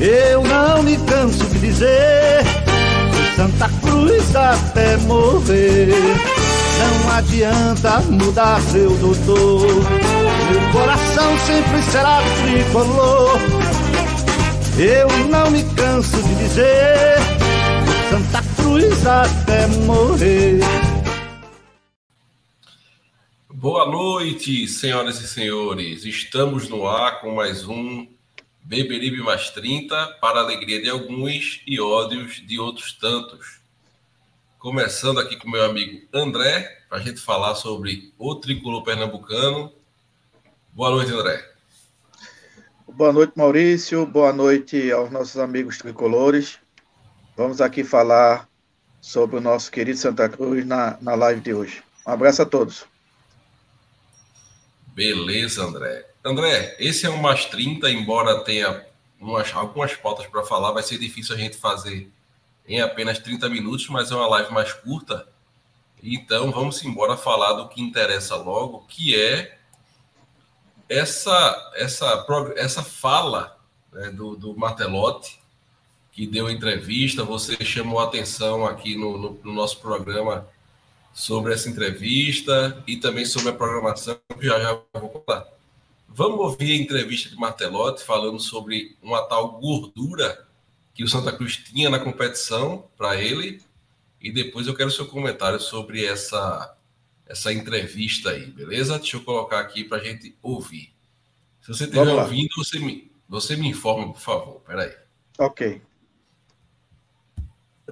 Eu não me canso de dizer Santa Cruz até morrer. Não adianta mudar seu doutor. Meu coração sempre será tricolor. Eu não me canso de dizer Santa Cruz até morrer. Boa noite, senhoras e senhores. Estamos no ar com mais um Beberibe mais 30, para alegria de alguns e ódios de outros tantos. Começando aqui com meu amigo André, para a gente falar sobre o tricolor pernambucano. Boa noite, André. Boa noite, Maurício. Boa noite aos nossos amigos tricolores. Vamos aqui falar sobre o nosso querido Santa Cruz na, na live de hoje. Um abraço a todos. Beleza, André. André, esse é um mais 30, embora tenha umas, algumas pautas para falar, vai ser difícil a gente fazer em apenas 30 minutos, mas é uma live mais curta. Então vamos embora falar do que interessa logo, que é essa essa, essa fala né, do, do Martelotti, que deu entrevista. Você chamou atenção aqui no, no, no nosso programa sobre essa entrevista e também sobre a programação, que já já vou falar. Vamos ouvir a entrevista de Martelotti falando sobre uma tal gordura que o Santa Cruz tinha na competição para ele. E depois eu quero seu comentário sobre essa, essa entrevista aí, beleza? Deixa eu colocar aqui para a gente ouvir. Se você estiver ouvindo, você me, você me informa, por favor. Peraí. Ok.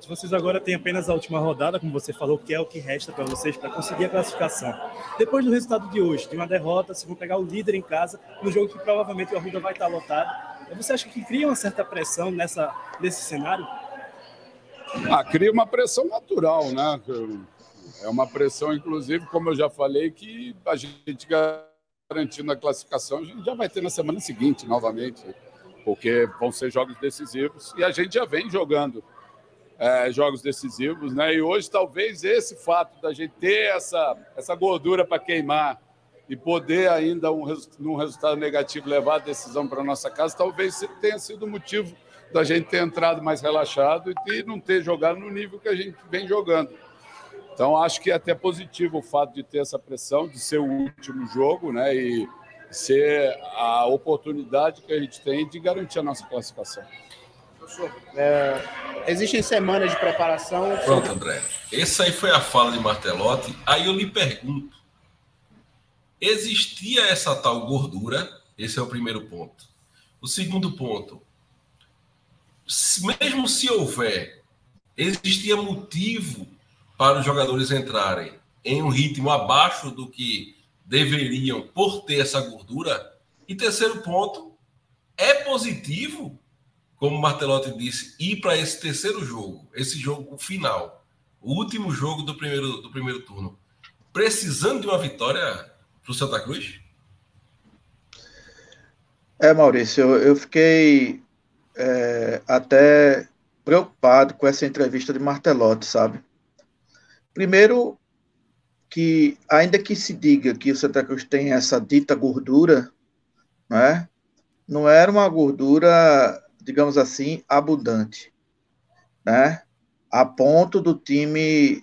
Vocês agora têm apenas a última rodada, como você falou, que é o que resta para vocês para conseguir a classificação. Depois do resultado de hoje, de uma derrota, vocês vão pegar o líder em casa, no jogo que provavelmente o Arruda vai estar lotado. Você acha que cria uma certa pressão nessa, nesse cenário? Ah, cria uma pressão natural, né? É uma pressão, inclusive, como eu já falei, que a gente garantindo a classificação, a gente já vai ter na semana seguinte, novamente, porque vão ser jogos decisivos e a gente já vem jogando é, jogos decisivos, né? E hoje talvez esse fato da gente ter essa, essa gordura para queimar e poder ainda um, num resultado negativo levar a decisão para nossa casa, talvez tenha sido o motivo da gente ter entrado mais relaxado e não ter jogado no nível que a gente vem jogando. Então acho que é até positivo o fato de ter essa pressão, de ser o último jogo, né? E ser a oportunidade que a gente tem de garantir a nossa classificação. Professor, é, existem semanas de preparação. Pronto, André. Essa aí foi a fala de Martelotti. Aí eu lhe pergunto: existia essa tal gordura? Esse é o primeiro ponto. O segundo ponto: mesmo se houver, existia motivo para os jogadores entrarem em um ritmo abaixo do que deveriam por ter essa gordura? E terceiro ponto: é positivo como o Martelotti disse, ir para esse terceiro jogo, esse jogo final, o último jogo do primeiro, do primeiro turno, precisando de uma vitória para o Santa Cruz? É, Maurício, eu, eu fiquei é, até preocupado com essa entrevista de Martelotti, sabe? Primeiro, que ainda que se diga que o Santa Cruz tem essa dita gordura, né, não era uma gordura digamos assim, abundante, né? A ponto do time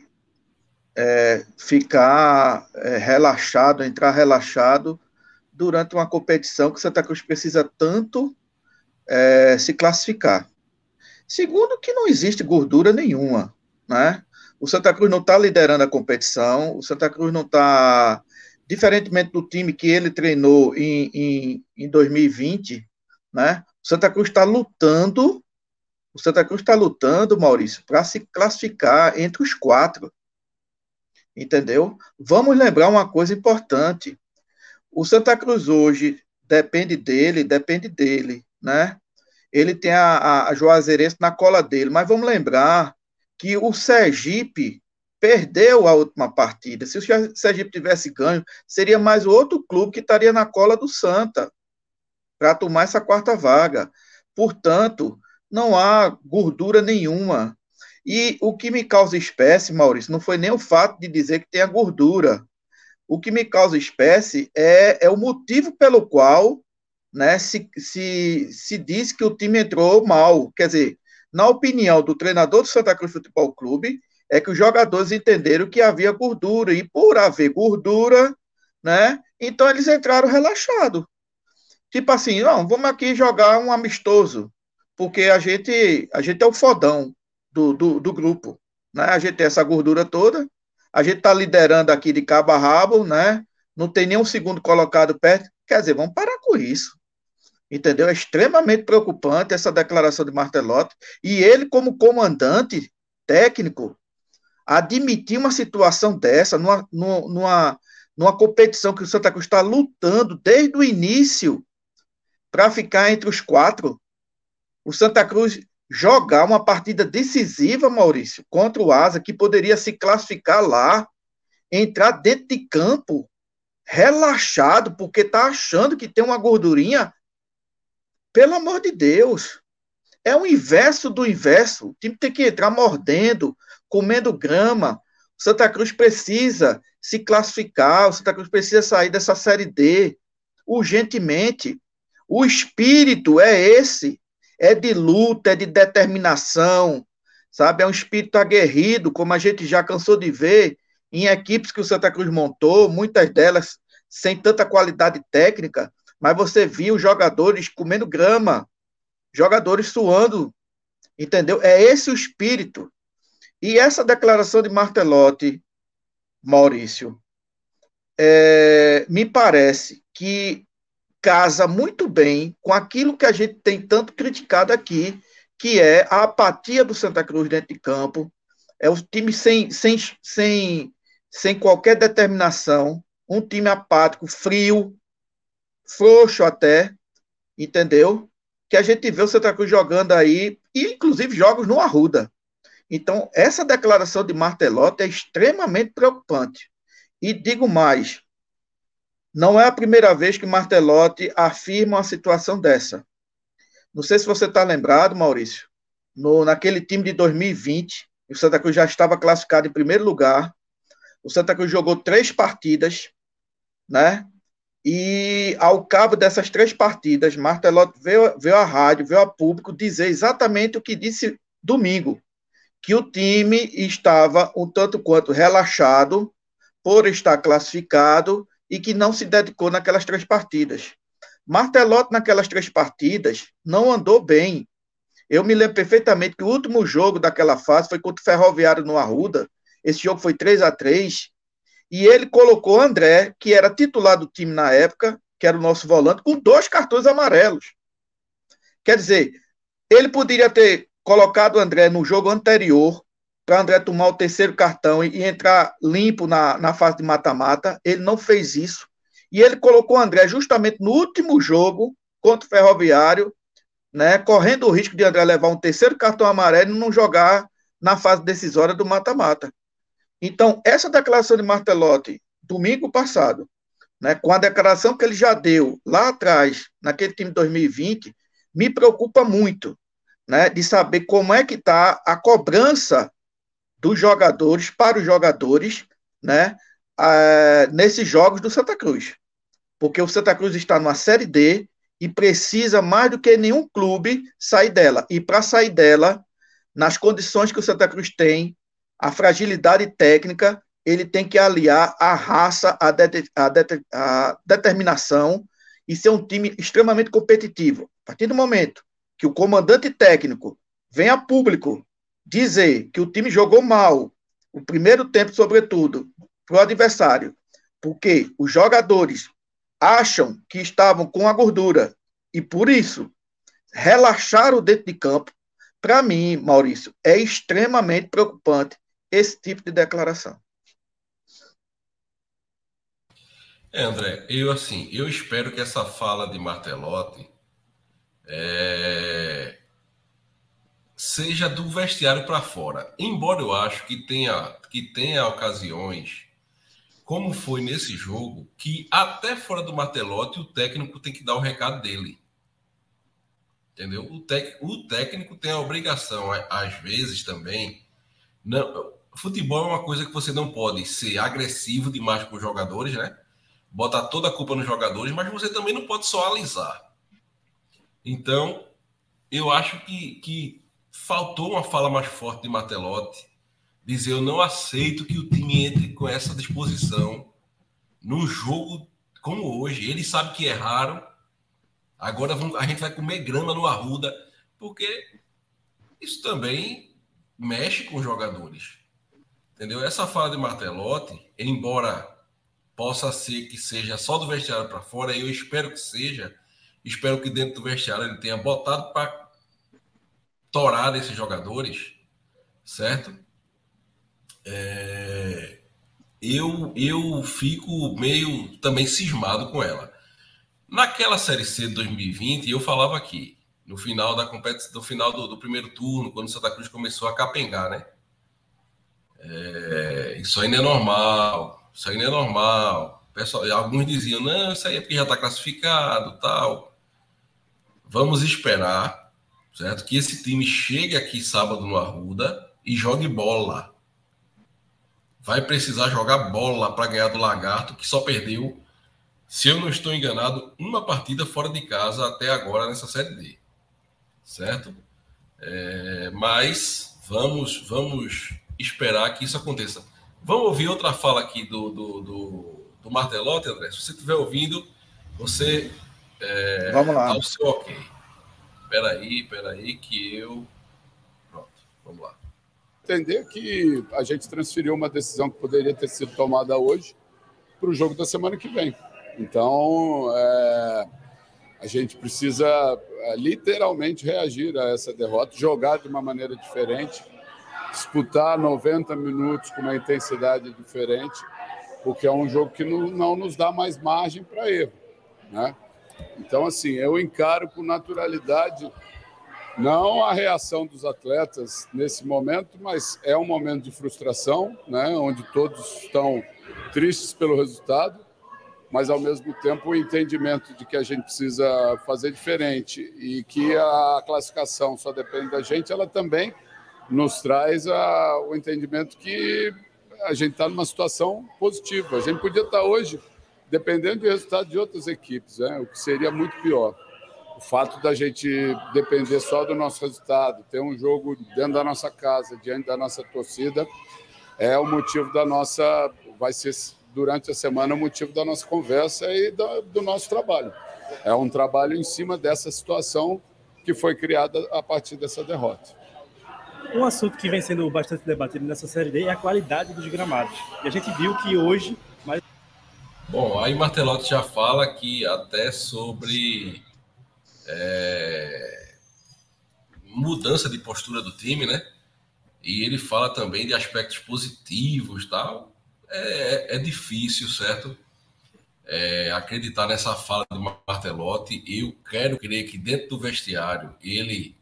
é, ficar é, relaxado, entrar relaxado durante uma competição que Santa Cruz precisa tanto é, se classificar. Segundo, que não existe gordura nenhuma, né? O Santa Cruz não está liderando a competição, o Santa Cruz não está, diferentemente do time que ele treinou em, em, em 2020, né? O Santa Cruz está lutando, o Santa Cruz está lutando, Maurício, para se classificar entre os quatro. Entendeu? Vamos lembrar uma coisa importante. O Santa Cruz hoje depende dele, depende dele, né? Ele tem a, a, a Juazeirense na cola dele, mas vamos lembrar que o Sergipe perdeu a última partida. Se o Sergipe tivesse ganho, seria mais outro clube que estaria na cola do Santa para tomar essa quarta vaga. Portanto, não há gordura nenhuma. E o que me causa espécie, Maurício, não foi nem o fato de dizer que tem a gordura. O que me causa espécie é, é o motivo pelo qual né, se, se, se diz que o time entrou mal. Quer dizer, na opinião do treinador do Santa Cruz Futebol Clube, é que os jogadores entenderam que havia gordura, e por haver gordura, né, então eles entraram relaxados. Tipo assim, não, vamos aqui jogar um amistoso, porque a gente, a gente é o fodão do, do, do grupo, né? A gente tem essa gordura toda, a gente está liderando aqui de cabo a rabo, né? Não tem nenhum segundo colocado perto. Quer dizer, vamos parar com isso. Entendeu? É extremamente preocupante essa declaração de Martelotti. E ele, como comandante técnico, admitir uma situação dessa numa, numa, numa competição que o Santa Cruz está lutando desde o início para ficar entre os quatro. O Santa Cruz jogar uma partida decisiva, Maurício, contra o Asa, que poderia se classificar lá, entrar dentro de campo, relaxado, porque está achando que tem uma gordurinha. Pelo amor de Deus. É o inverso do inverso. O time tem que entrar mordendo, comendo grama. O Santa Cruz precisa se classificar, o Santa Cruz precisa sair dessa Série D urgentemente. O espírito é esse, é de luta, é de determinação, sabe? É um espírito aguerrido, como a gente já cansou de ver em equipes que o Santa Cruz montou, muitas delas sem tanta qualidade técnica, mas você viu jogadores comendo grama, jogadores suando, entendeu? É esse o espírito. E essa declaração de Martelotti, Maurício, é, me parece que casa muito bem com aquilo que a gente tem tanto criticado aqui, que é a apatia do Santa Cruz dentro de campo, é o time sem, sem, sem, sem qualquer determinação, um time apático, frio, frouxo até, entendeu? Que a gente vê o Santa Cruz jogando aí, e inclusive jogos no Arruda. Então, essa declaração de Martelotti é extremamente preocupante. E digo mais, não é a primeira vez que Martelotti afirma uma situação dessa. Não sei se você está lembrado, Maurício, no, naquele time de 2020, o Santa Cruz já estava classificado em primeiro lugar. O Santa Cruz jogou três partidas, né? E ao cabo dessas três partidas, Martelotti veio, veio à rádio, veio a público dizer exatamente o que disse domingo, que o time estava um tanto quanto relaxado por estar classificado e que não se dedicou naquelas três partidas. Martelotti, naquelas três partidas, não andou bem. Eu me lembro perfeitamente que o último jogo daquela fase foi contra o Ferroviário no Arruda. Esse jogo foi 3 a 3 E ele colocou André, que era titular do time na época, que era o nosso volante, com dois cartões amarelos. Quer dizer, ele poderia ter colocado o André no jogo anterior, para André tomar o terceiro cartão e, e entrar limpo na, na fase de mata-mata. Ele não fez isso. E ele colocou o André justamente no último jogo contra o Ferroviário, né, correndo o risco de André levar um terceiro cartão amarelo e não jogar na fase decisória do mata-mata. Então, essa declaração de Martelotti, domingo passado, né, com a declaração que ele já deu lá atrás, naquele time de 2020, me preocupa muito, né, de saber como é que está a cobrança dos jogadores para os jogadores, né, uh, nesses jogos do Santa Cruz. Porque o Santa Cruz está numa Série D e precisa mais do que nenhum clube sair dela. E para sair dela, nas condições que o Santa Cruz tem, a fragilidade técnica, ele tem que aliar a raça, a, de, a, de, a determinação e ser um time extremamente competitivo. A partir do momento que o comandante técnico vem a público dizer que o time jogou mal, o primeiro tempo, sobretudo, para o adversário, porque os jogadores acham que estavam com a gordura e por isso relaxaram dentro de campo, para mim, Maurício, é extremamente preocupante esse tipo de declaração. É, André, eu assim, eu espero que essa fala de Martelotti é, seja do vestiário para fora. Embora eu acho que tenha, que tenha ocasiões, como foi nesse jogo, que até fora do martelote o técnico tem que dar o recado dele. Entendeu? O, tec, o técnico tem a obrigação, às vezes também. Não, futebol é uma coisa que você não pode ser agressivo demais com os jogadores, né? Botar toda a culpa nos jogadores, mas você também não pode só alisar. Então, eu acho que, que faltou uma fala mais forte de Matelotti, dizer eu não aceito que o time entre com essa disposição num jogo como hoje. Ele sabe que erraram. Agora a gente vai comer grama no Arruda, porque isso também mexe com os jogadores. Entendeu? Essa fala de Martelotti, embora possa ser que seja só do vestiário para fora, eu espero que seja. Espero que dentro do vestiário ele tenha botado para torar esses jogadores, certo? É, eu, eu fico meio também cismado com ela. Naquela Série C de 2020, eu falava aqui, no final da competição, no final do, do, primeiro turno, quando o Santa Cruz começou a capengar, né? É, isso ainda é normal, isso ainda é normal. Pessoal, alguns diziam, não, isso aí é porque já está classificado, tal. Vamos esperar, certo? Que esse time chegue aqui sábado no Arruda e jogue bola vai precisar jogar bola para ganhar do Lagarto, que só perdeu, se eu não estou enganado, uma partida fora de casa até agora nessa Série D. Certo? É, mas vamos, vamos esperar que isso aconteça. Vamos ouvir outra fala aqui do, do, do, do Martelotti, André. Se você estiver ouvindo, você é, vamos lá. dá o seu ok. Espera aí, espera aí, que eu... Pronto, vamos lá entender que a gente transferiu uma decisão que poderia ter sido tomada hoje para o jogo da semana que vem. Então, é, a gente precisa é, literalmente reagir a essa derrota, jogar de uma maneira diferente, disputar 90 minutos com uma intensidade diferente, porque é um jogo que não, não nos dá mais margem para erro. Né? Então, assim, eu encaro com naturalidade não a reação dos atletas nesse momento, mas é um momento de frustração, né, onde todos estão tristes pelo resultado, mas ao mesmo tempo o entendimento de que a gente precisa fazer diferente e que a classificação só depende da gente, ela também nos traz a, o entendimento que a gente está numa situação positiva. A gente podia estar hoje dependendo do resultado de outras equipes, né, o que seria muito pior o fato da gente depender só do nosso resultado, ter um jogo dentro da nossa casa, diante da nossa torcida, é o motivo da nossa, vai ser durante a semana o motivo da nossa conversa e do, do nosso trabalho. É um trabalho em cima dessa situação que foi criada a partir dessa derrota. Um assunto que vem sendo bastante debatido nessa série D é a qualidade dos gramados. E a gente viu que hoje. Bom, aí Martelotti já fala que até sobre é, mudança de postura do time, né? E ele fala também de aspectos positivos, tal. É, é difícil, certo? É, acreditar nessa fala do Martelotti. Eu quero crer que dentro do vestiário ele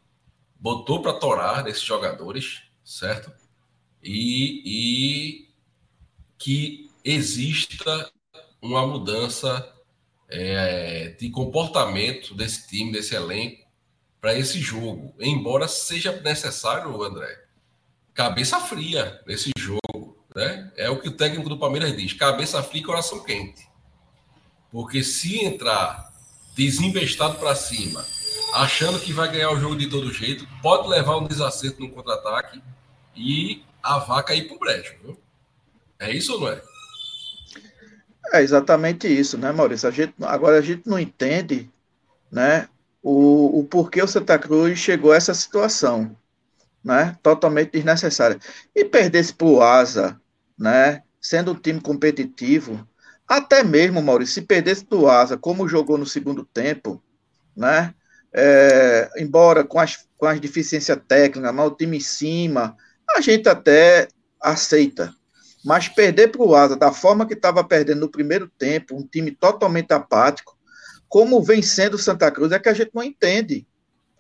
botou para torar esses jogadores, certo? E, e que exista uma mudança é, de comportamento desse time, desse elenco, para esse jogo. Embora seja necessário, André, cabeça fria nesse jogo. Né? É o que o técnico do Palmeiras diz: cabeça fria e coração quente. Porque se entrar desinvestado para cima, achando que vai ganhar o jogo de todo jeito, pode levar um desacerto no contra-ataque e a vaca ir para o brejo. Viu? É isso ou não é? É exatamente isso, né, Maurício? A gente, agora a gente não entende né, o, o porquê o Santa Cruz chegou a essa situação, né? Totalmente desnecessária. E perdesse para o Asa, né? Sendo um time competitivo, até mesmo, Maurício, se perdesse do Asa, como jogou no segundo tempo, né? É, embora com as, com as deficiências técnicas, mas o time em cima, a gente até aceita, mas perder para o Asa da forma que estava perdendo no primeiro tempo, um time totalmente apático, como vencendo o Santa Cruz, é que a gente não entende.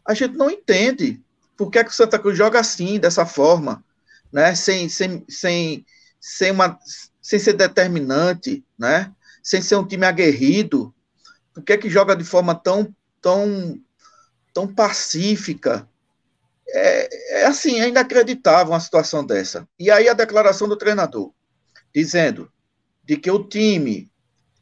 A gente não entende por que, é que o Santa Cruz joga assim, dessa forma, né? sem, sem, sem, sem, uma, sem ser determinante, né? sem ser um time aguerrido. Por que, é que joga de forma tão, tão, tão pacífica, é, é assim, é inacreditável uma situação dessa. E aí a declaração do treinador, dizendo de que o time,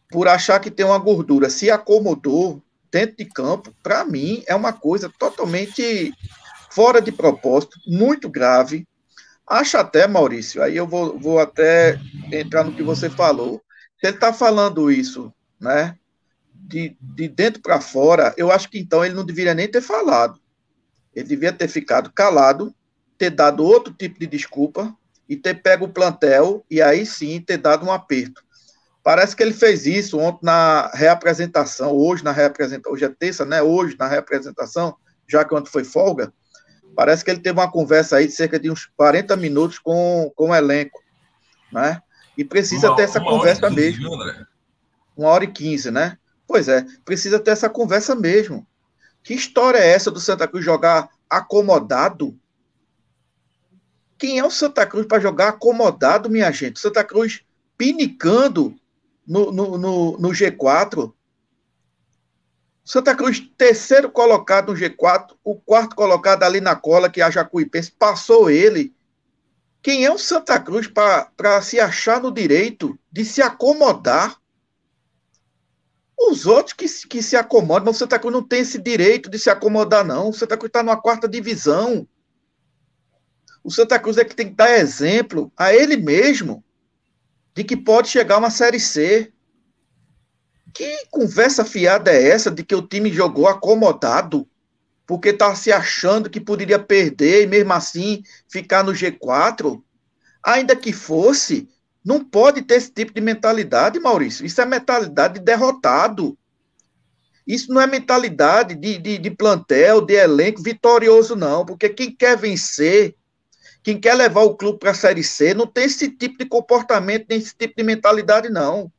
por achar que tem uma gordura, se acomodou, dentro de campo, para mim, é uma coisa totalmente fora de propósito, muito grave. Acho até, Maurício, aí eu vou, vou até entrar no que você falou. Ele está falando isso, né, de, de dentro para fora, eu acho que então ele não deveria nem ter falado. Ele devia ter ficado calado, ter dado outro tipo de desculpa e ter pego o plantel e aí sim ter dado um aperto. Parece que ele fez isso ontem na reapresentação, hoje na reapresentação, hoje é terça, né? Hoje na reapresentação, já que ontem foi folga, parece que ele teve uma conversa aí de cerca de uns 40 minutos com, com o elenco, né? E precisa uma, ter essa conversa 15, mesmo. Uma hora e quinze, né? Pois é, precisa ter essa conversa mesmo. Que história é essa do Santa Cruz jogar acomodado? Quem é o Santa Cruz para jogar acomodado, minha gente? Santa Cruz pinicando no, no, no, no G4. Santa Cruz, terceiro colocado no G4, o quarto colocado ali na cola, que é a Jacuipense, passou ele. Quem é o Santa Cruz para se achar no direito de se acomodar? Os outros que, que se acomodam, mas o Santa Cruz não tem esse direito de se acomodar, não. O Santa Cruz está numa quarta divisão. O Santa Cruz é que tem que dar exemplo a ele mesmo de que pode chegar uma Série C. Que conversa fiada é essa de que o time jogou acomodado? Porque está se achando que poderia perder e mesmo assim ficar no G4? Ainda que fosse, não pode ter esse tipo de mentalidade, Maurício. Isso é mentalidade de derrotado. Isso não é mentalidade de, de, de plantel, de elenco vitorioso, não. Porque quem quer vencer quem quer levar o clube para a Série C não tem esse tipo de comportamento, nem esse tipo de mentalidade, não.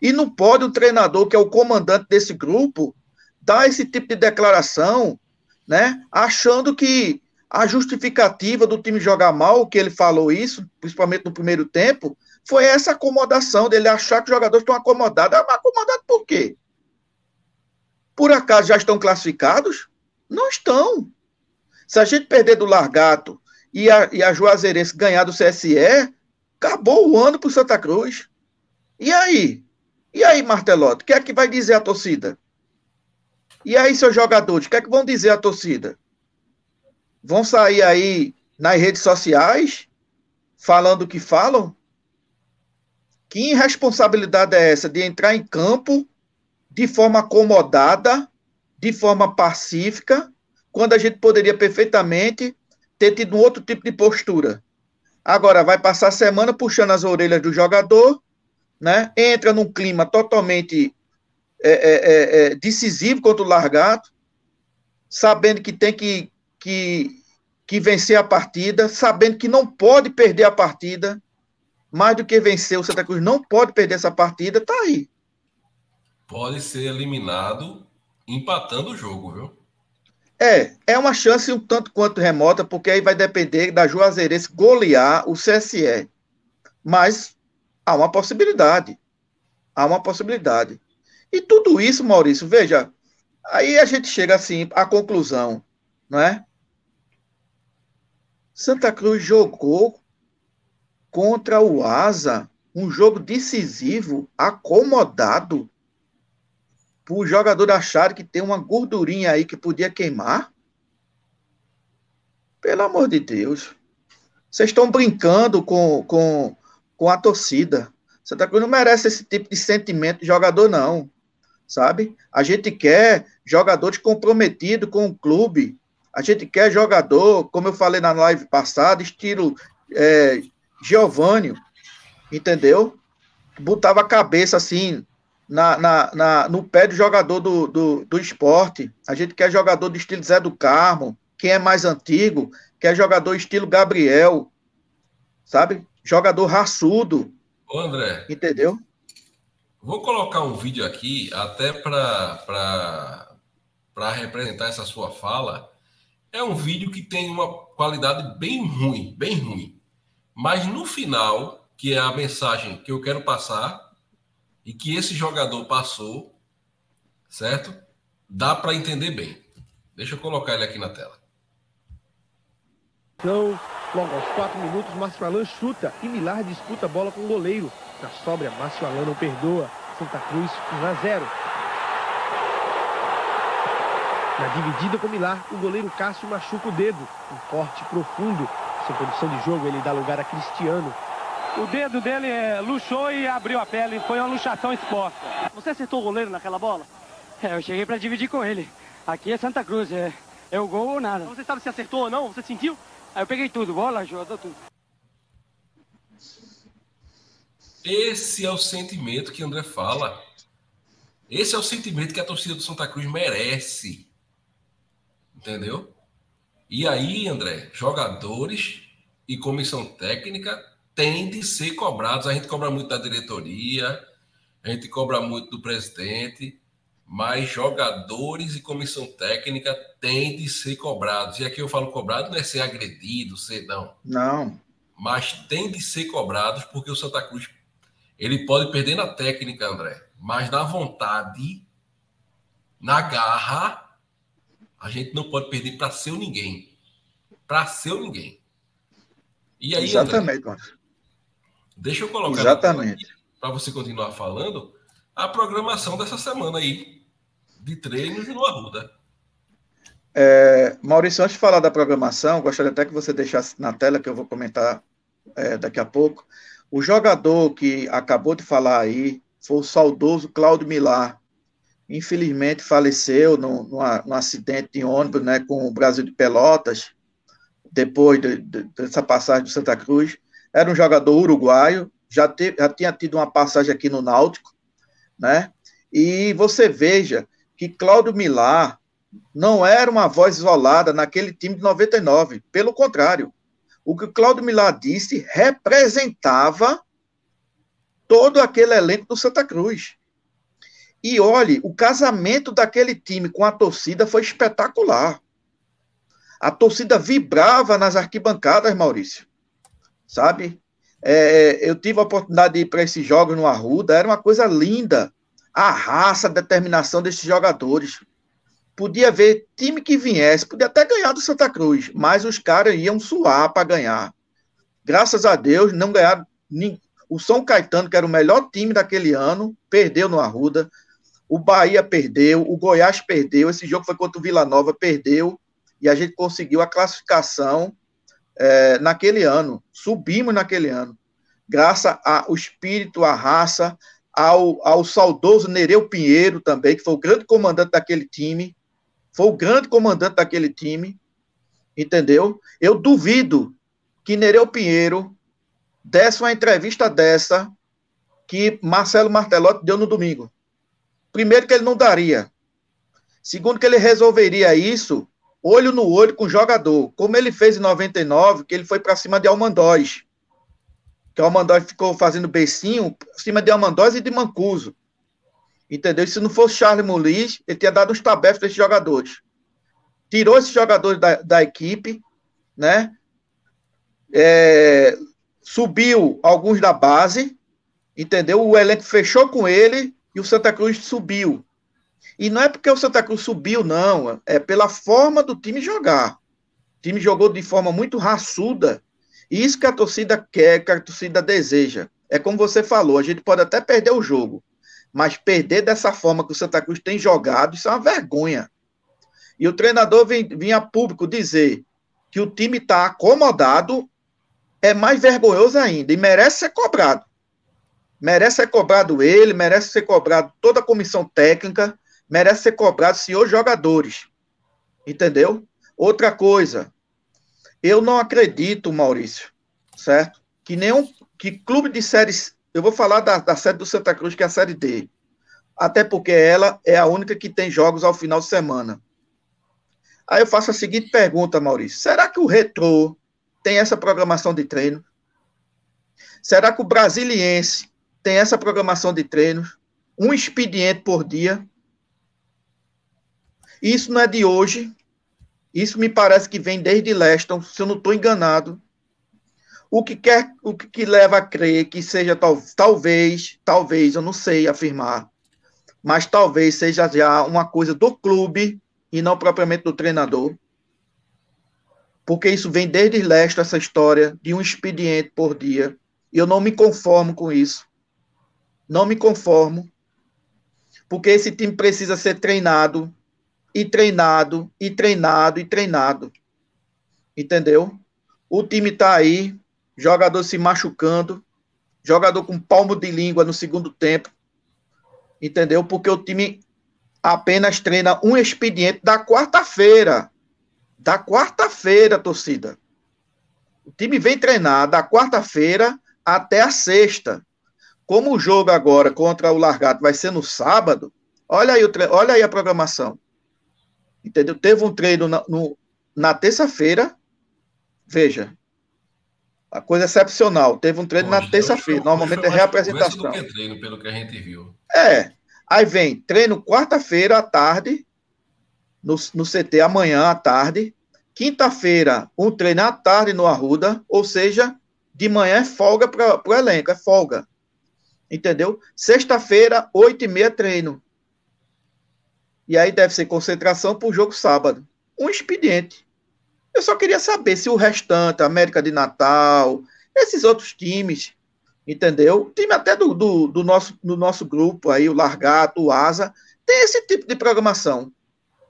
E não pode um treinador, que é o comandante desse grupo, dar esse tipo de declaração, né? Achando que a justificativa do time jogar mal, que ele falou isso, principalmente no primeiro tempo, foi essa acomodação dele achar que os jogadores estão acomodados. Ah, mas acomodados por quê? Por acaso já estão classificados? Não estão. Se a gente perder do Largato e a, e a Juazeirense ganhar do CSE, acabou o ano para o Santa Cruz. E aí? E aí, Martelotti? O que é que vai dizer a torcida? E aí, seus jogadores? O que é que vão dizer a torcida? Vão sair aí nas redes sociais falando o que falam? Que irresponsabilidade é essa de entrar em campo de forma acomodada, de forma pacífica, quando a gente poderia perfeitamente ter tido um outro tipo de postura. Agora vai passar a semana puxando as orelhas do jogador, né? Entra num clima totalmente é, é, é, é decisivo contra o Largato, sabendo que tem que, que, que vencer a partida, sabendo que não pode perder a partida, mais do que vencer o Santa Cruz não pode perder essa partida, tá aí. Pode ser eliminado empatando o jogo, viu? É, é uma chance um tanto quanto remota, porque aí vai depender da Juazeirense golear o CSE. Mas há uma possibilidade. Há uma possibilidade. E tudo isso, Maurício, veja, aí a gente chega assim à conclusão, não é? Santa Cruz jogou contra o Asa, um jogo decisivo, acomodado, o jogador achar que tem uma gordurinha aí que podia queimar? Pelo amor de Deus. Vocês estão brincando com, com, com a torcida. Santa Cruz não merece esse tipo de sentimento de jogador, não. Sabe? A gente quer jogadores comprometidos com o clube. A gente quer jogador, como eu falei na live passada, estilo é, Giovanni, entendeu? Botava a cabeça assim, na, na, na, no pé do jogador do, do, do esporte. A gente quer jogador do estilo Zé do Carmo, quem é mais antigo, quer jogador estilo Gabriel, sabe? Jogador raçudo. Ô André. Entendeu? Vou colocar um vídeo aqui, até para representar essa sua fala. É um vídeo que tem uma qualidade bem ruim, bem ruim. Mas no final, que é a mensagem que eu quero passar, e que esse jogador passou, certo? Dá para entender bem. Deixa eu colocar ele aqui na tela. Então, logo aos 4 minutos, Márcio Alan chuta e Milar disputa a bola com o goleiro. Na sobra, Márcio Alan não perdoa. Santa Cruz 1 a 0. Na dividida com Milar, o goleiro Cássio machuca o dedo. Um corte profundo. Sem condição de jogo, ele dá lugar a Cristiano. O dedo dele é, luxou e abriu a pele. Foi uma luxação exposta. Você acertou o goleiro naquela bola? É, eu cheguei para dividir com ele. Aqui é Santa Cruz, é, é o gol ou nada. Você sabe se acertou ou não? Você sentiu? Aí eu peguei tudo, bola, jogador, tudo. Esse é o sentimento que André fala. Esse é o sentimento que a torcida do Santa Cruz merece. Entendeu? E aí, André, jogadores e comissão técnica têm de ser cobrados. A gente cobra muito da diretoria, a gente cobra muito do presidente, mas jogadores e comissão técnica têm de ser cobrados. E aqui eu falo cobrado não é ser agredido, ser não. Não. Mas tem de ser cobrados porque o Santa Cruz ele pode perder na técnica, André, mas na vontade, na garra, a gente não pode perder para ser ninguém. Para ser ninguém. E aí, Exatamente, André, Deixa eu colocar Exatamente. para você continuar falando a programação dessa semana aí de treinos no Arruda. É, Maurício, antes de falar da programação, gostaria até que você deixasse na tela, que eu vou comentar é, daqui a pouco. O jogador que acabou de falar aí foi o saudoso Cláudio Milar. Infelizmente faleceu num, num, acidente de ônibus né, com o Brasil de Pelotas, depois de, de, dessa passagem do Santa Cruz. Era um jogador uruguaio, já, te, já tinha tido uma passagem aqui no Náutico, né? E você veja que Cláudio Milar não era uma voz isolada naquele time de 99, pelo contrário, o que o Cláudio Millar disse representava todo aquele elenco do Santa Cruz. E olhe, o casamento daquele time com a torcida foi espetacular. A torcida vibrava nas arquibancadas, Maurício. Sabe? É, eu tive a oportunidade de ir para esses jogos no Arruda, era uma coisa linda. A raça, a determinação desses jogadores podia ver time que viesse, podia até ganhar do Santa Cruz, mas os caras iam suar para ganhar. Graças a Deus, não ganharam. O São Caetano, que era o melhor time daquele ano, perdeu no Arruda. O Bahia perdeu, o Goiás perdeu. Esse jogo foi contra o Vila Nova, perdeu. E a gente conseguiu a classificação é, naquele ano. Subimos naquele ano. Graças ao espírito, à raça, ao, ao saudoso Nereu Pinheiro também, que foi o grande comandante daquele time foi o grande comandante daquele time, entendeu? Eu duvido que Nereu Pinheiro desse uma entrevista dessa que Marcelo Martelotti deu no domingo. Primeiro que ele não daria. Segundo que ele resolveria isso olho no olho com o jogador, como ele fez em 99, que ele foi para cima de Almandóis. Que Almandóis ficou fazendo beicinho cima de Almandóis e de Mancuso. Entendeu? se não fosse Charles Mulis, ele tinha dado uns tabefes esses jogadores. Tirou esses jogadores da, da equipe, né? É, subiu alguns da base, entendeu? O elenco fechou com ele e o Santa Cruz subiu. E não é porque o Santa Cruz subiu, não. É pela forma do time jogar. O time jogou de forma muito raçuda. E isso que a torcida quer, que a torcida deseja. É como você falou, a gente pode até perder o jogo. Mas perder dessa forma que o Santa Cruz tem jogado, isso é uma vergonha. E o treinador vinha público dizer que o time está acomodado, é mais vergonhoso ainda e merece ser cobrado. Merece ser cobrado ele, merece ser cobrado toda a comissão técnica, merece ser cobrado senhores jogadores. Entendeu? Outra coisa, eu não acredito, Maurício, certo? Que nenhum que clube de séries eu vou falar da, da série do Santa Cruz, que é a série D. Até porque ela é a única que tem jogos ao final de semana. Aí eu faço a seguinte pergunta, Maurício: será que o Retrô tem essa programação de treino? Será que o Brasiliense tem essa programação de treinos? Um expediente por dia? Isso não é de hoje. Isso me parece que vem desde Leston, se eu não estou enganado o que quer, o que, que leva a crer que seja tal, talvez, talvez, eu não sei afirmar, mas talvez seja já uma coisa do clube e não propriamente do treinador. Porque isso vem desde leste, essa história de um expediente por dia. E eu não me conformo com isso. Não me conformo. Porque esse time precisa ser treinado. e treinado, e treinado, e treinado. Entendeu? O time tá aí, jogador se machucando, jogador com palmo de língua no segundo tempo. Entendeu? Porque o time apenas treina um expediente da quarta-feira. Da quarta-feira, torcida. O time vem treinar da quarta-feira até a sexta. Como o jogo agora contra o Largato vai ser no sábado, olha aí, o tre... olha aí a programação. Entendeu? Teve um treino na, no, na terça-feira. Veja. A coisa excepcional. Teve um treino na terça-feira. Normalmente é reapresentação. Do que treino, pelo que a gente viu. É. Aí vem treino quarta-feira à tarde, no, no CT amanhã à tarde. Quinta-feira, um treino à tarde no Arruda, ou seja, de manhã é folga para o elenco, é folga. Entendeu? Sexta-feira, oito e meia, treino. E aí deve ser concentração para o jogo sábado. Um expediente. Eu só queria saber se o restante, América de Natal, esses outros times, entendeu? O time até do, do, do, nosso, do nosso grupo aí, o Largato, o Asa, tem esse tipo de programação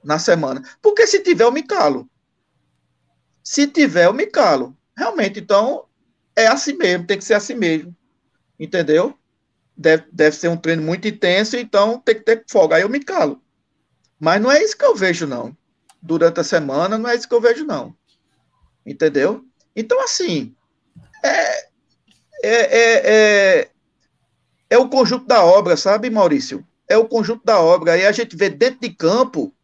na semana. Porque se tiver, eu me calo. Se tiver, eu me calo. Realmente, então, é assim mesmo, tem que ser assim mesmo. Entendeu? Deve, deve ser um treino muito intenso, então tem que ter folga. Aí eu me calo. Mas não é isso que eu vejo, não. Durante a semana, não é isso que eu vejo, não. Entendeu? Então, assim, é, é, é, é, é o conjunto da obra, sabe, Maurício? É o conjunto da obra. Aí a gente vê dentro de campo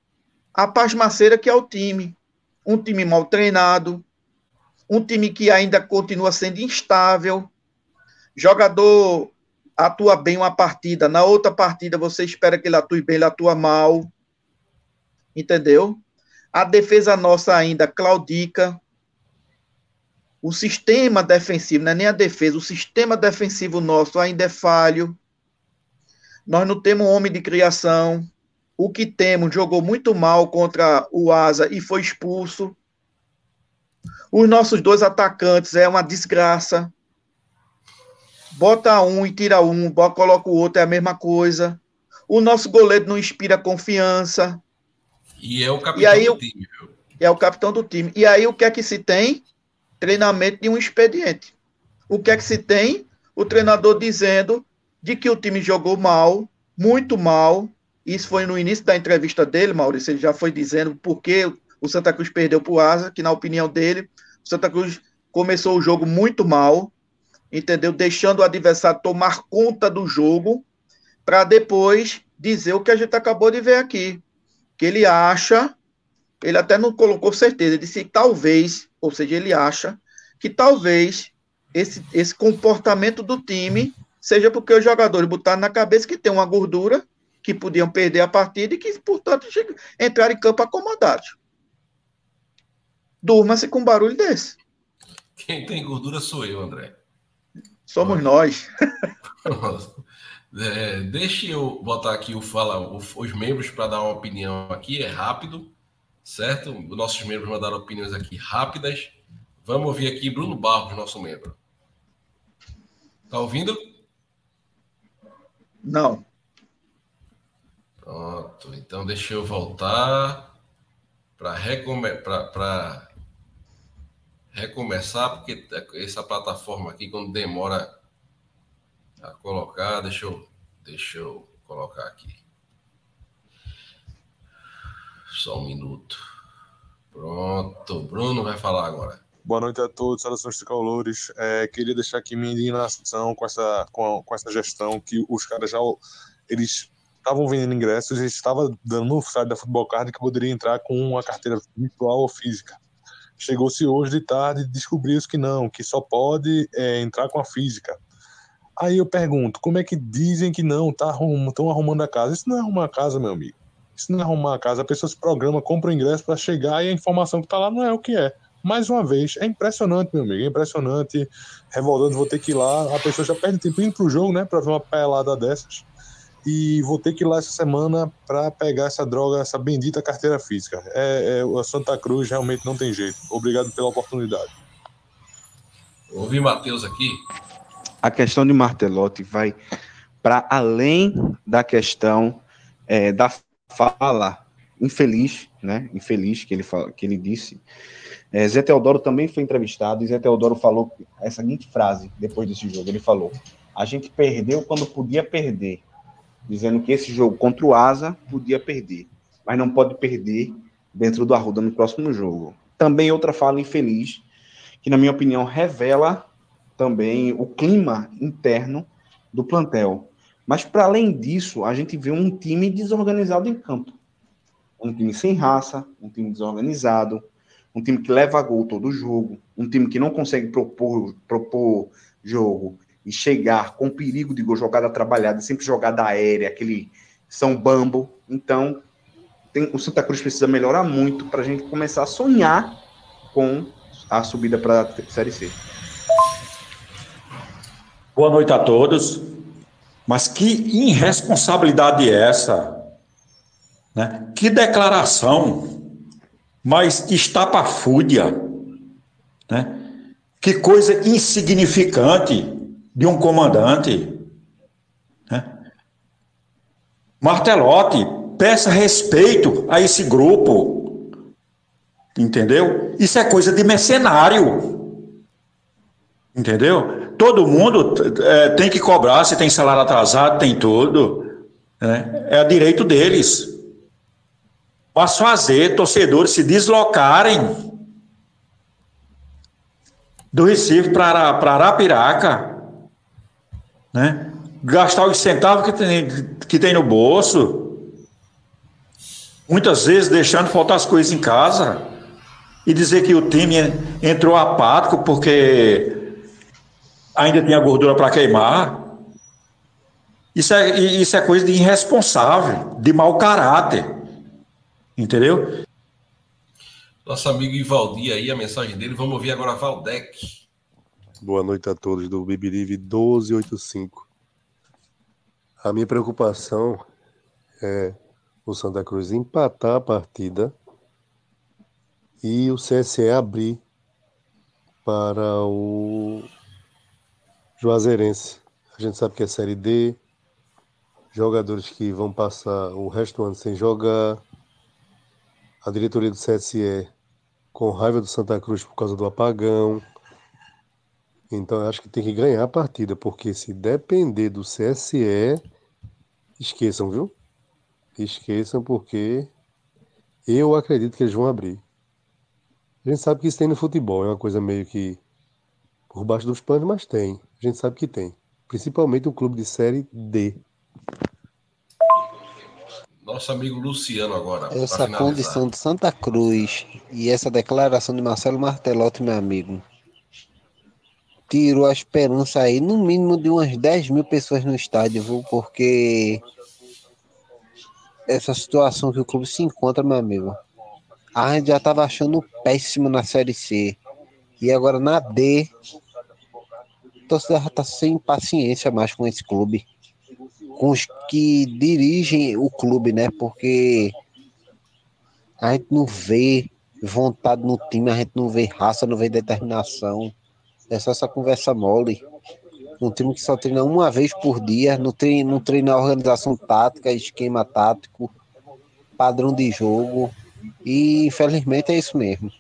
a pasmaceira que é o time. Um time mal treinado, um time que ainda continua sendo instável. Jogador atua bem uma partida, na outra partida você espera que ele atue bem, ele atua mal entendeu? A defesa nossa ainda claudica. O sistema defensivo, não é nem a defesa, o sistema defensivo nosso ainda é falho. Nós não temos homem de criação. O que temos jogou muito mal contra o Asa e foi expulso. Os nossos dois atacantes é uma desgraça. Bota um e tira um, coloca o outro, é a mesma coisa. O nosso goleiro não inspira confiança. E é o capitão aí, do time, viu? É o capitão do time. E aí o que é que se tem? Treinamento de um expediente. O que é que se tem? O treinador dizendo de que o time jogou mal, muito mal. Isso foi no início da entrevista dele, Maurício. Ele já foi dizendo por que o Santa Cruz perdeu para o Asa, que na opinião dele, o Santa Cruz começou o jogo muito mal, entendeu? Deixando o adversário tomar conta do jogo, para depois dizer o que a gente acabou de ver aqui que ele acha, ele até não colocou certeza, ele disse talvez, ou seja, ele acha que talvez esse, esse comportamento do time seja porque os jogadores botaram na cabeça que tem uma gordura, que podiam perder a partida e que, portanto, entraram em campo acomodados. Durma-se com um barulho desse. Quem tem gordura sou eu, André. Somos nós. É, deixa eu botar aqui o fala, os membros para dar uma opinião aqui, é rápido, certo? Nossos membros mandaram opiniões aqui rápidas. Vamos ouvir aqui Bruno Barros, nosso membro. Tá ouvindo? Não. Pronto, então deixa eu voltar para recome recomeçar, porque essa plataforma aqui, quando demora a colocar. Deixa eu, deixa eu colocar aqui. Só um minuto. Pronto. Bruno vai falar agora. Boa noite a todos, saudações tricolores. É, queria deixar aqui minha indignação com essa, com, com essa gestão que os caras já eles estavam vendendo ingressos, eles estavam dando no site da Futebol Card que poderia entrar com uma carteira virtual ou física. Chegou-se hoje de tarde e descobriu-se que não, que só pode é, entrar com a física. Aí eu pergunto, como é que dizem que não, tá arrum, estão arrumando a casa? Isso não é arrumar a casa, meu amigo. Isso não é arrumar a casa. A pessoa se programa, compra o ingresso para chegar e a informação que está lá não é o que é. Mais uma vez, é impressionante, meu amigo, é impressionante. Revoltando, vou ter que ir lá. A pessoa já perde tempo indo pro jogo, né, para ver uma pelada dessas. E vou ter que ir lá essa semana para pegar essa droga, essa bendita carteira física. É, é, a Santa Cruz realmente não tem jeito. Obrigado pela oportunidade. Ouvi Matheus aqui a questão de Martelotti vai para além da questão é, da fala infeliz, né? Infeliz que ele, fala, que ele disse. É, Zé Teodoro também foi entrevistado e Zé Teodoro falou a seguinte frase depois desse jogo. Ele falou: A gente perdeu quando podia perder, dizendo que esse jogo contra o Asa podia perder, mas não pode perder dentro do Arruda no próximo jogo. Também outra fala infeliz, que na minha opinião revela também o clima interno do plantel. Mas para além disso, a gente vê um time desorganizado em campo. Um time sem raça, um time desorganizado, um time que leva gol todo jogo, um time que não consegue propor, propor jogo e chegar com perigo de gol, jogada trabalhada, sempre jogada aérea, aquele São Bambo. Então, tem, o Santa Cruz precisa melhorar muito para a gente começar a sonhar com a subida para a Série C. Boa noite a todos. Mas que irresponsabilidade é essa? Né? Que declaração mas estapafúrdia, né? Que coisa insignificante de um comandante. Né? Martelotti, peça respeito a esse grupo. Entendeu? Isso é coisa de mercenário. Entendeu? Todo mundo é, tem que cobrar, se tem salário atrasado, tem tudo. Né? É direito deles mas fazer torcedores se deslocarem do Recife para Arapiraca, né? gastar os centavos que tem, que tem no bolso, muitas vezes deixando faltar as coisas em casa e dizer que o time entrou apático porque ainda tinha gordura para queimar. Isso é, isso é coisa de irresponsável, de mau caráter. Entendeu? Nosso amigo Ivaldi aí, a mensagem dele. Vamos ouvir agora Valdec. Boa noite a todos do Bibirive 1285. A minha preocupação é o Santa Cruz empatar a partida e o CSE abrir para o Juazeirense. A gente sabe que é Série D, jogadores que vão passar o resto do ano sem jogar, a diretoria do CSE com raiva do Santa Cruz por causa do apagão. Então eu acho que tem que ganhar a partida, porque se depender do CSE, esqueçam, viu? Esqueçam, porque eu acredito que eles vão abrir. A gente sabe que isso tem no futebol, é uma coisa meio que por baixo dos panos, mas tem. A gente sabe que tem. Principalmente um clube de série D. Nosso amigo Luciano agora. Essa condição de Santa Cruz e essa declaração de Marcelo Martelotti, meu amigo, tirou a esperança aí, no mínimo, de umas 10 mil pessoas no estádio, viu? Porque essa situação que o clube se encontra, meu amigo, a gente já estava achando péssimo na Série C. E agora na D, o torcedor já tá sem paciência mais com esse clube com os que dirigem o clube, né? Porque a gente não vê vontade no time, a gente não vê raça, não vê determinação. É só essa conversa mole. Um time que só treina uma vez por dia, não treina, não treina organização tática, esquema tático, padrão de jogo. E infelizmente é isso mesmo.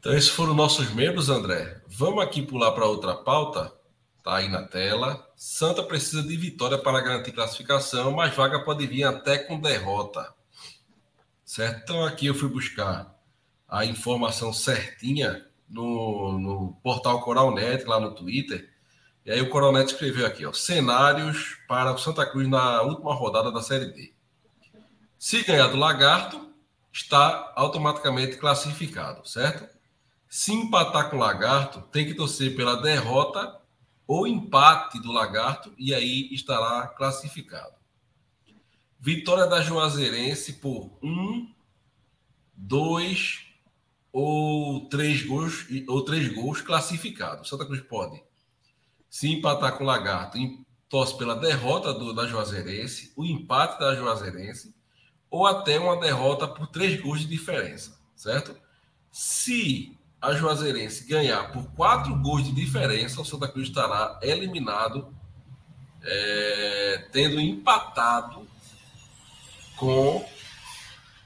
Então, esses foram nossos membros, André. Vamos aqui pular para outra pauta. Tá aí na tela. Santa precisa de vitória para garantir classificação, mas vaga pode vir até com derrota. Certo? Então aqui eu fui buscar a informação certinha no, no portal Coralnet, lá no Twitter. E aí o Coralnet escreveu aqui, ó, cenários para o Santa Cruz na última rodada da Série D. Se ganhar do Lagarto, está automaticamente classificado, certo? Se empatar com o Lagarto, tem que torcer pela derrota ou empate do Lagarto e aí estará classificado. Vitória da Juazeirense por um, dois ou três gols ou três gols classificados. Santa Cruz pode se empatar com o Lagarto, torce pela derrota do, da Juazeirense, o empate da Juazeirense ou até uma derrota por três gols de diferença, certo? Se a Juazeirense ganhar por quatro gols de diferença, o Santa Cruz estará eliminado, é, tendo empatado com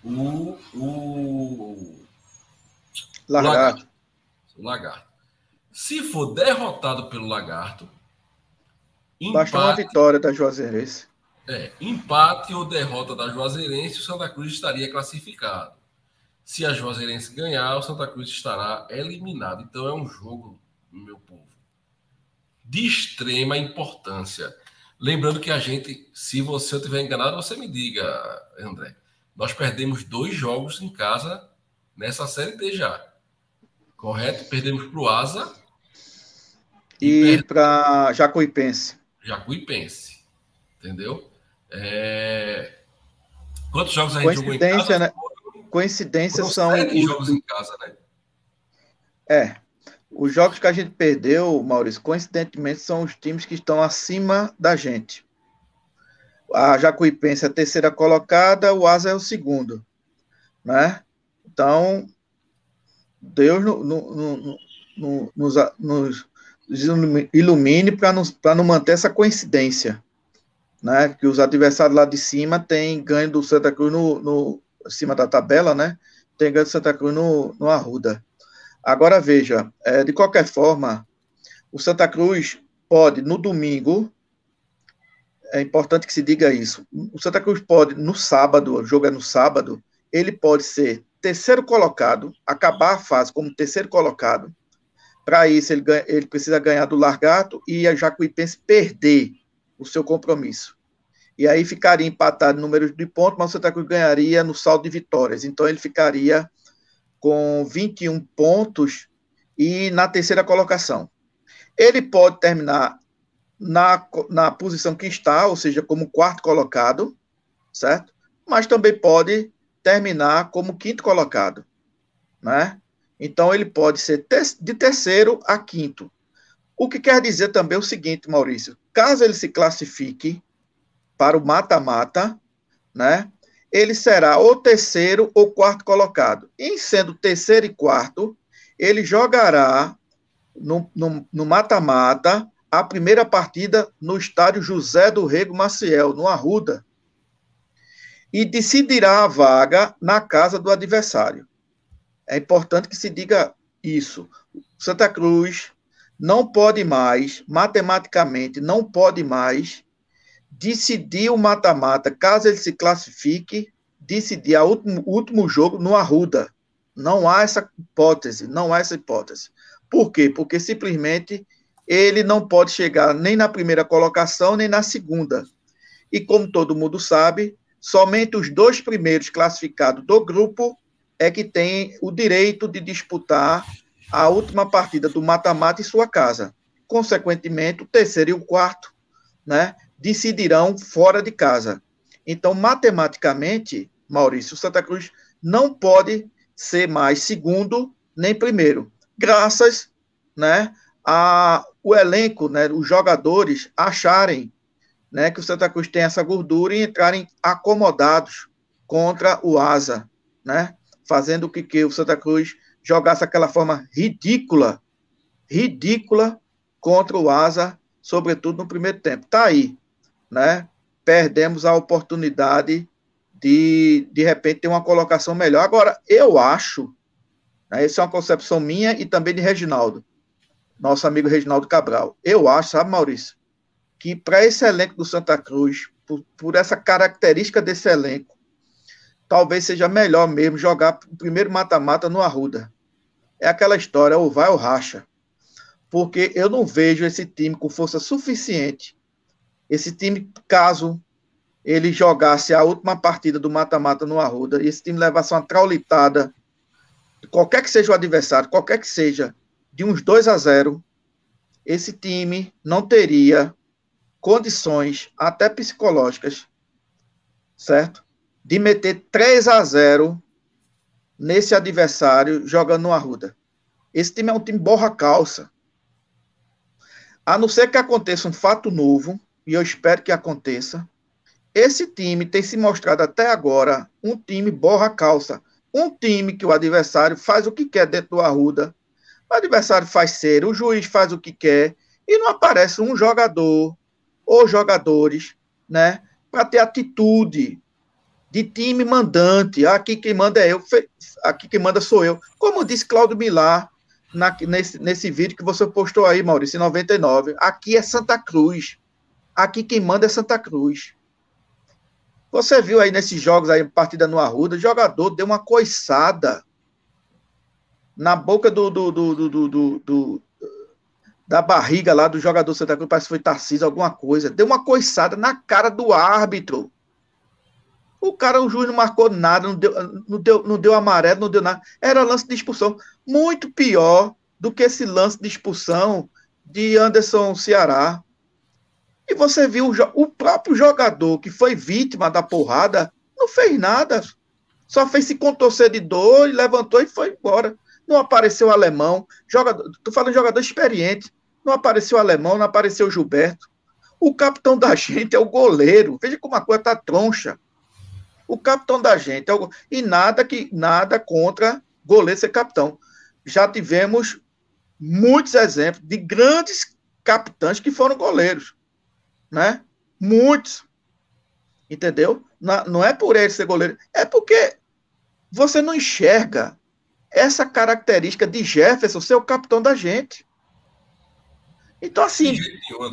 o, o Lagarto. O lagarto. Se for derrotado pelo lagarto, Basta uma vitória da Juazeirense. É, empate ou derrota da Juazeirense, o Santa Cruz estaria classificado. Se a Juazeirense ganhar, o Santa Cruz estará eliminado. Então é um jogo, meu povo, de extrema importância. Lembrando que a gente, se você estiver enganado, você me diga, André. Nós perdemos dois jogos em casa nessa série D já. Correto? Perdemos para o Asa. E, e para Jacuipense. Jacuipense. Entendeu? É... Quantos jogos a gente jogou em casa? Né? Coincidência são. Os... jogos em casa, né? É. Os jogos que a gente perdeu, Maurício, coincidentemente, são os times que estão acima da gente. A Jacuipense é a terceira colocada, o Asa é o segundo. Né? Então, Deus no, no, no, nos, nos, ilumine para não manter essa coincidência. Né? Que os adversários lá de cima têm ganho do Santa Cruz no, no cima da tabela, né? Tem ganho do Santa Cruz no, no Arruda. Agora veja, é, de qualquer forma, o Santa Cruz pode, no domingo, é importante que se diga isso, o Santa Cruz pode, no sábado, o jogo é no sábado, ele pode ser terceiro colocado, acabar a fase como terceiro colocado. Para isso, ele, ganha, ele precisa ganhar do Largato e a Jacuipense perder o seu compromisso. E aí ficaria empatado no número de pontos, mas o Santa Cruz ganharia no saldo de vitórias. Então ele ficaria com 21 pontos e na terceira colocação. Ele pode terminar na, na posição que está, ou seja, como quarto colocado, certo? Mas também pode terminar como quinto colocado, né? Então ele pode ser de terceiro a quinto. O que quer dizer também o seguinte, Maurício, caso ele se classifique para o mata-mata, né? ele será o terceiro ou quarto colocado. Em sendo terceiro e quarto, ele jogará no mata-mata a primeira partida no estádio José do Rego Maciel, no Arruda, e decidirá a vaga na casa do adversário. É importante que se diga isso. Santa Cruz não pode mais, matematicamente, não pode mais decidir o mata-mata, caso ele se classifique, decidir o último, último jogo no Arruda. Não há essa hipótese, não há essa hipótese. Por quê? Porque simplesmente ele não pode chegar nem na primeira colocação, nem na segunda. E como todo mundo sabe, somente os dois primeiros classificados do grupo é que têm o direito de disputar a última partida do mata-mata em sua casa. Consequentemente, o terceiro e o quarto, né, decidirão fora de casa. Então, matematicamente, Maurício, Santa Cruz não pode ser mais segundo nem primeiro, graças né, a o elenco, né, os jogadores acharem né, que o Santa Cruz tem essa gordura e entrarem acomodados contra o Asa, né, fazendo com que o Santa Cruz jogasse aquela forma ridícula, ridícula contra o Asa, sobretudo no primeiro tempo. Tá aí, né? Perdemos a oportunidade de, de repente, ter uma colocação melhor. Agora, eu acho, né, essa é uma concepção minha e também de Reginaldo, nosso amigo Reginaldo Cabral. Eu acho, sabe, Maurício, que para esse elenco do Santa Cruz, por, por essa característica desse elenco, talvez seja melhor mesmo jogar o primeiro mata-mata no Arruda. É aquela história, ou vai ou racha. Porque eu não vejo esse time com força suficiente esse time, caso ele jogasse a última partida do mata-mata no Arruda e esse time levasse uma traulitada, qualquer que seja o adversário, qualquer que seja, de uns 2 a 0, esse time não teria condições, até psicológicas, certo? De meter 3 a 0 nesse adversário jogando no Arruda. Esse time é um time borra-calça. A não ser que aconteça um fato novo, e eu espero que aconteça. Esse time tem se mostrado até agora um time borra-calça. Um time que o adversário faz o que quer dentro do Arruda. O adversário faz ser, o juiz faz o que quer. E não aparece um jogador ou jogadores, né, para ter atitude de time mandante. Aqui quem manda é eu, aqui quem manda sou eu. Como disse Cláudio Milar na, nesse, nesse vídeo que você postou aí, Maurício, em 99. Aqui é Santa Cruz. Aqui quem manda é Santa Cruz. Você viu aí nesses jogos aí, partida no Arruda, o jogador deu uma coiçada na boca do, do, do, do, do, do da barriga lá do jogador Santa Cruz, parece que foi Tarcísio, alguma coisa. Deu uma coiçada na cara do árbitro. O cara, o juiz não marcou nada, não deu, não deu, não deu amarelo, não deu nada. Era lance de expulsão. Muito pior do que esse lance de expulsão de Anderson Ceará. E você viu o próprio jogador que foi vítima da porrada, não fez nada. Só fez se contorcer de dor levantou e foi embora. Não apareceu o alemão. Jogador, tô falando de jogador experiente. Não apareceu o alemão, não apareceu o Gilberto. O capitão da gente é o goleiro. Veja como a coisa tá troncha o capitão da gente. É e nada que nada contra goleiro ser capitão. Já tivemos muitos exemplos de grandes capitães que foram goleiros, né? Muitos. Entendeu? Não é por ele ser goleiro, é porque você não enxerga essa característica de Jefferson ser o capitão da gente. Então, assim,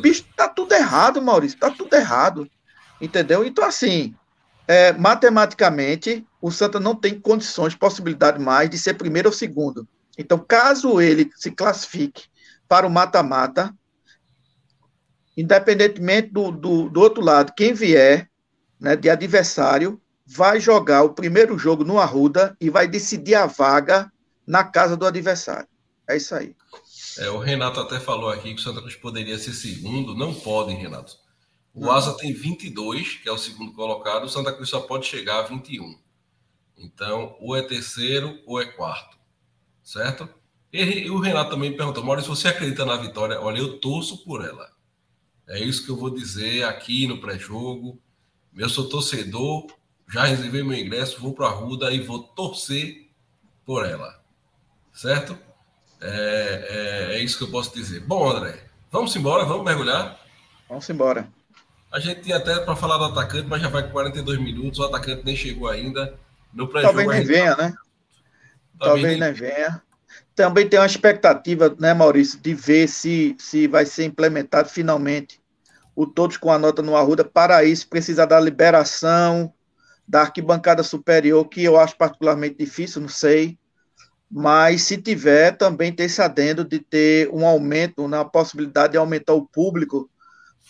bicho, tá tudo errado, Maurício, tá tudo errado. Entendeu? Então, assim, é, matematicamente, o Santa não tem condições, possibilidade mais de ser primeiro ou segundo. Então, caso ele se classifique para o mata-mata, independentemente do, do, do, outro lado, quem vier né, de adversário, vai jogar o primeiro jogo no Arruda e vai decidir a vaga na casa do adversário. É isso aí. É, o Renato até falou aqui que o Santa Cruz poderia ser segundo. Não pode, Renato. O Asa tem 22, que é o segundo colocado. O Santa Cruz só pode chegar a 21. Então, ou é terceiro ou é quarto. Certo? E, o Renato também perguntou: Maurício, você acredita na vitória? Olha, eu torço por ela. É isso que eu vou dizer aqui no pré-jogo. Eu sou torcedor, já reservei meu ingresso, vou para a Ruda e vou torcer por ela. Certo? É, é, é isso que eu posso dizer. Bom, André, vamos embora, vamos mergulhar? Vamos embora. A gente tinha até para falar do atacante, mas já vai com 42 minutos, o atacante nem chegou ainda. No Talvez nem venha, né? Talvez nem venha. Também tem uma expectativa, né, Maurício, de ver se, se vai ser implementado finalmente o Todos com a Nota no Arruda. Para isso, precisa da liberação da arquibancada superior, que eu acho particularmente difícil, não sei. Mas se tiver, também tem esse adendo de ter um aumento, na possibilidade de aumentar o público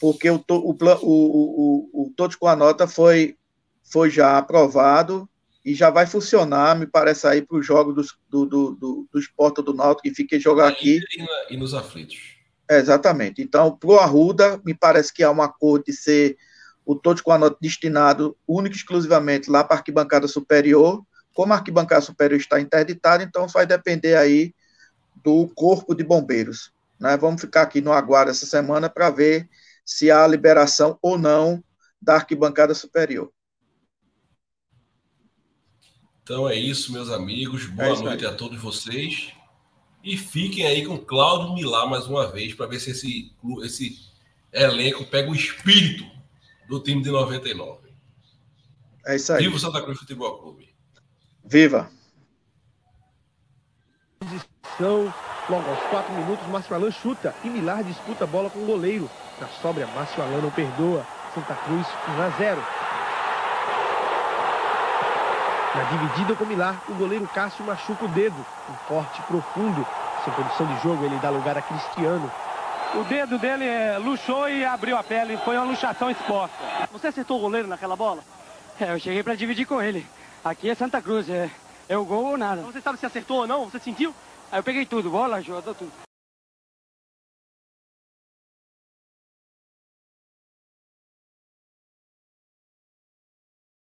porque o, o, o, o, Todos com a Nota foi, foi já aprovado e já vai funcionar, me parece, aí para o jogo dos, do, do, do, do esporte do Náutico, que fiquei jogar aqui. E, nos aflitos. É, exatamente. Então, para o Arruda, me parece que há um acordo de ser o Todos com a Nota destinado único e exclusivamente lá para a arquibancada superior. Como a arquibancada superior está interditada, então vai depender aí do corpo de bombeiros. Né? Vamos ficar aqui no aguardo essa semana para ver se há liberação ou não da arquibancada superior. Então é isso, meus amigos. Boa é noite aí. a todos vocês. E fiquem aí com Cláudio Milá mais uma vez para ver se esse, esse elenco pega o espírito do time de 99. É isso aí. Viva o Santa Cruz Futebol Clube. Viva! Posição, logo aos 4 minutos, Márcio Alan chuta e Milar disputa a bola com o goleiro. Na sobra, Márcio Alan não perdoa. Santa Cruz 1 a 0. Na dividida com Milar, o goleiro Cássio machuca o dedo. Um corte profundo. Sem condição de jogo, ele dá lugar a Cristiano. O dedo dele é, luxou e abriu a pele. Foi uma luxação exposta. Você acertou o goleiro naquela bola? É, eu cheguei para dividir com ele. Aqui é Santa Cruz, é, é o gol ou nada. Você sabe se acertou ou não? Você sentiu? Aí eu peguei tudo, bola, ajuda, tudo.